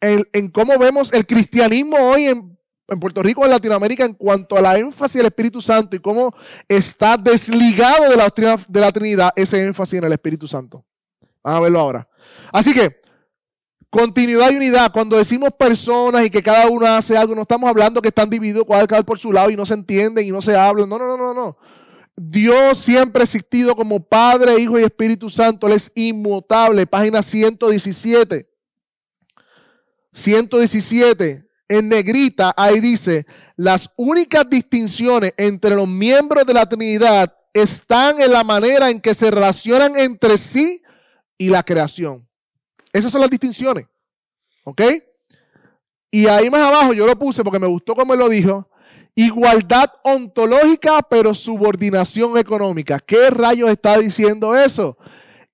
en, en cómo vemos el cristianismo hoy en, en Puerto Rico, en Latinoamérica, en cuanto a la énfasis del Espíritu Santo y cómo está desligado de la doctrina de la Trinidad ese énfasis en el Espíritu Santo. Vamos a verlo ahora. Así que, continuidad y unidad. Cuando decimos personas y que cada uno hace algo, no estamos hablando que están divididos cada cual por su lado y no se entienden y no se hablan. No, no, no, no, no. Dios siempre ha existido como Padre, Hijo y Espíritu Santo. Él es inmutable. Página 117. 117. En negrita, ahí dice, las únicas distinciones entre los miembros de la Trinidad están en la manera en que se relacionan entre sí y la creación. Esas son las distinciones. ¿Ok? Y ahí más abajo yo lo puse porque me gustó como él lo dijo. Igualdad ontológica, pero subordinación económica. ¿Qué rayos está diciendo eso?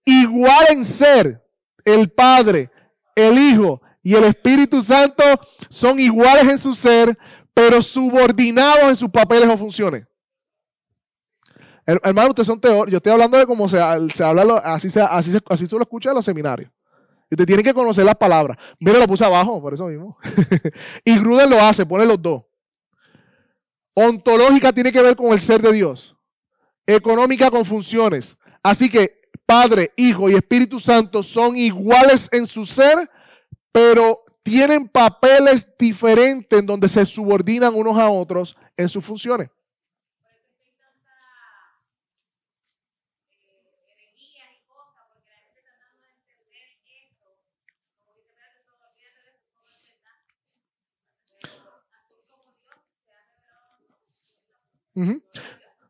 Igual en ser, el Padre, el Hijo y el Espíritu Santo son iguales en su ser, pero subordinados en sus papeles o funciones. Her- Hermano, ustedes son teóricos. Yo estoy hablando de cómo se, habla, así, se, así, tú lo escuchas en los seminarios. Y usted tiene que conocer las palabras. Mira, lo puse abajo, por eso mismo. y Gruden lo hace, pone los dos. Ontológica tiene que ver con el ser de Dios. Económica con funciones. Así que Padre, Hijo y Espíritu Santo son iguales en su ser, pero tienen papeles diferentes en donde se subordinan unos a otros en sus funciones.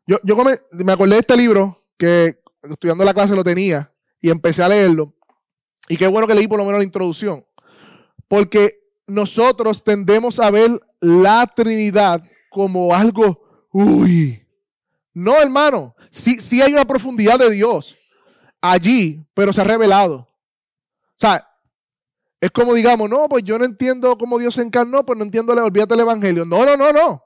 Yo, yo come- me acordé de este libro que estudiando la clase lo tenía y empecé a leerlo. Y qué bueno que leí por lo menos la introducción. Porque nosotros tendemos a ver la Trinidad como algo, uy. No, hermano. Sí, sí hay una profundidad de Dios allí, pero se ha revelado. O sea, es como digamos, no, pues yo no entiendo cómo Dios se encarnó, pues no entiendo, olvídate el Evangelio. No, no, no, no.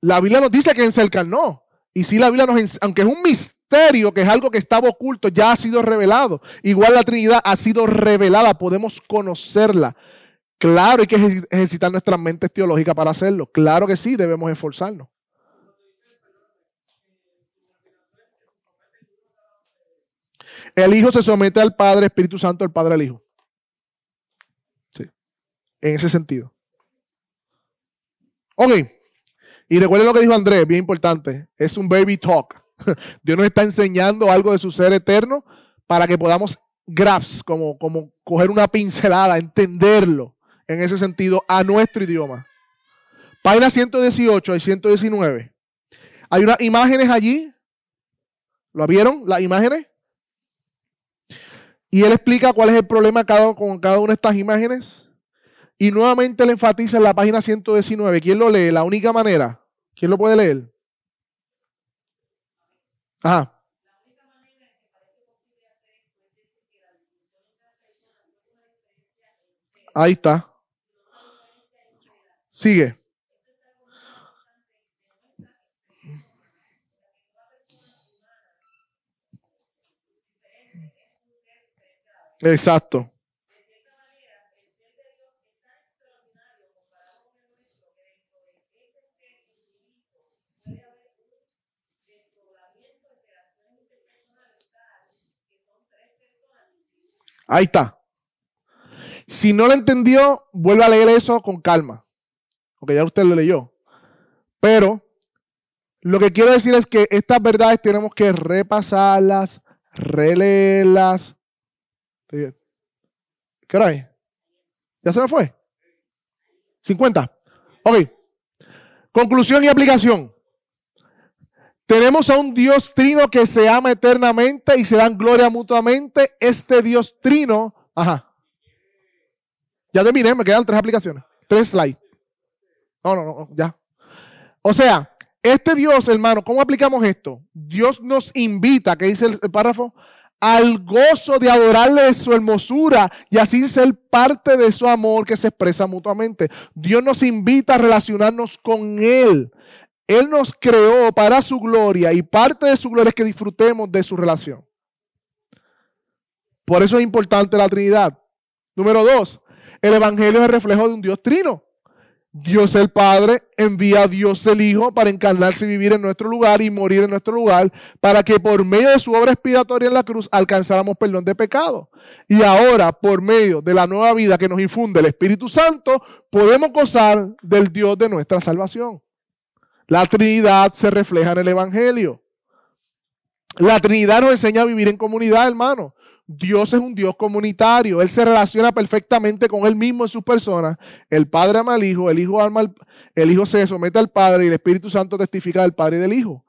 La Biblia nos dice que se encarnó. Y si la Biblia nos, aunque es un misterio, que es algo que estaba oculto, ya ha sido revelado. Igual la Trinidad ha sido revelada, podemos conocerla. Claro, hay que ejer- ejercitar nuestras mentes teológicas para hacerlo. Claro que sí, debemos esforzarnos. El Hijo se somete al Padre, Espíritu Santo, el Padre al Hijo. Sí. En ese sentido. Ok. Y recuerden lo que dijo Andrés, bien importante. Es un baby talk. Dios nos está enseñando algo de su ser eterno para que podamos grasp, como, como coger una pincelada, entenderlo en ese sentido a nuestro idioma. Página 118 y 119. Hay unas imágenes allí. ¿Lo vieron? Las imágenes. Y él explica cuál es el problema con cada una de estas imágenes. Y nuevamente le enfatiza en la página 119. ¿Quién lo lee? La única manera. ¿Quién lo puede leer? Ajá. Ahí está. Sigue. Exacto. Ahí está. Si no lo entendió, vuelva a leer eso con calma. Porque ya usted lo leyó. Pero lo que quiero decir es que estas verdades tenemos que repasarlas, releerlas. ¿Qué hora hay? ¿Ya se me fue? 50. Ok. Conclusión y aplicación. Tenemos a un Dios trino que se ama eternamente y se dan gloria mutuamente. Este Dios trino, ajá. Ya terminé, me quedan tres aplicaciones, tres slides. No, no, no, ya. O sea, este Dios, hermano, ¿cómo aplicamos esto? Dios nos invita, ¿qué dice el, párrafo? Al gozo de adorarle su hermosura y así ser parte de su amor que se expresa mutuamente. Dios nos invita a relacionarnos con Él. Él nos creó para su gloria y parte de su gloria es que disfrutemos de su relación. Por eso es importante la Trinidad. Número dos, el Evangelio es el reflejo de un Dios trino. Dios el Padre envía a Dios el Hijo para encarnarse y vivir en nuestro lugar y morir en nuestro lugar, para que por medio de su obra expiatoria en la cruz alcanzáramos perdón de pecado. Y ahora, por medio de la nueva vida que nos infunde el Espíritu Santo, podemos gozar del Dios de nuestra salvación. La Trinidad se refleja en el Evangelio. La Trinidad nos enseña a vivir en comunidad, hermano. Dios es un Dios comunitario. Él se relaciona perfectamente con Él mismo en sus personas. El Padre ama al Hijo, el Hijo ama al, el Hijo se somete al Padre y el Espíritu Santo testifica del Padre y del Hijo.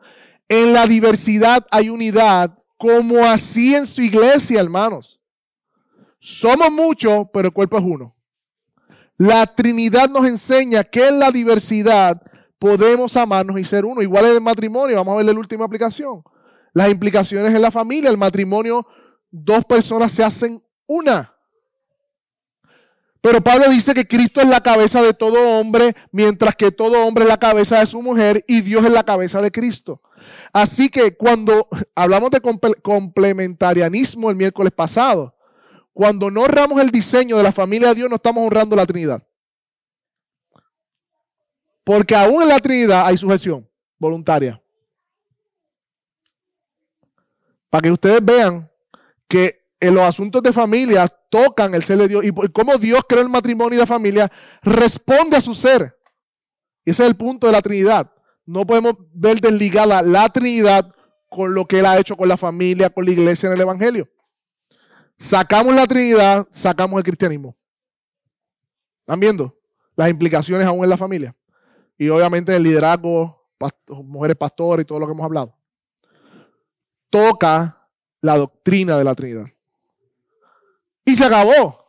En la diversidad hay unidad, como así en su iglesia, hermanos. Somos muchos, pero el cuerpo es uno. La Trinidad nos enseña que en la diversidad podemos amarnos y ser uno. Igual en el matrimonio, vamos a ver la última aplicación. Las implicaciones en la familia, el matrimonio, dos personas se hacen una. Pero Pablo dice que Cristo es la cabeza de todo hombre, mientras que todo hombre es la cabeza de su mujer y Dios es la cabeza de Cristo. Así que cuando hablamos de complementarianismo el miércoles pasado, cuando no honramos el diseño de la familia de Dios, no estamos honrando la Trinidad. Porque aún en la Trinidad hay sujeción voluntaria. Para que ustedes vean que en los asuntos de familia tocan el ser de Dios y cómo Dios creó el matrimonio y la familia responde a su ser. Ese es el punto de la Trinidad. No podemos ver desligada la Trinidad con lo que Él ha hecho con la familia, con la iglesia en el Evangelio. Sacamos la Trinidad, sacamos el cristianismo. ¿Están viendo? Las implicaciones aún en la familia y obviamente el liderazgo, mujeres pastores y todo lo que hemos hablado. Toca la doctrina de la Trinidad. Y se acabó.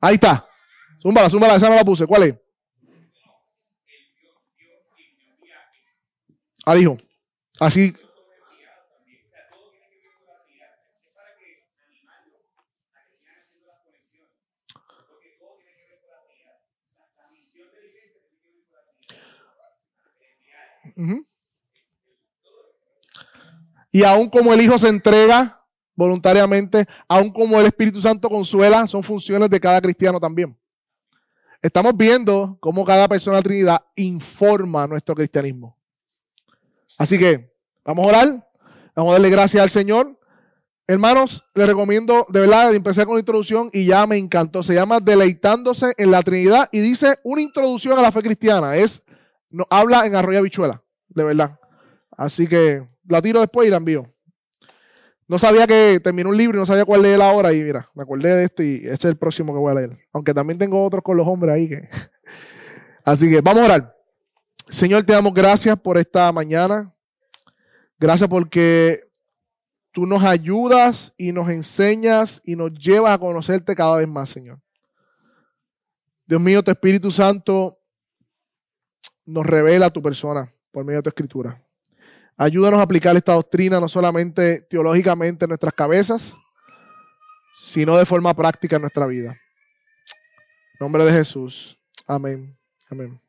Ahí está. Zúmbala, zúmbala, esa no la puse. ¿Cuál es? Al hijo. Así Y aún como el Hijo se entrega voluntariamente, aún como el Espíritu Santo consuela, son funciones de cada cristiano también. Estamos viendo cómo cada persona de la Trinidad informa nuestro cristianismo. Así que vamos a orar, vamos a darle gracias al Señor. Hermanos, les recomiendo, de verdad, empecé con la introducción y ya me encantó. Se llama Deleitándose en la Trinidad y dice una introducción a la fe cristiana. Es, no, habla en arroyo bichuela, de verdad. Así que la tiro después y la envío. No sabía que terminó un libro y no sabía cuál leer ahora y mira, me acordé de esto y ese es el próximo que voy a leer. Aunque también tengo otros con los hombres ahí que... Así que vamos a orar. Señor, te damos gracias por esta mañana. Gracias porque tú nos ayudas y nos enseñas y nos llevas a conocerte cada vez más, Señor. Dios mío, tu Espíritu Santo nos revela tu persona por medio de tu escritura. Ayúdanos a aplicar esta doctrina no solamente teológicamente en nuestras cabezas, sino de forma práctica en nuestra vida. En nombre de Jesús. Amén. Amén.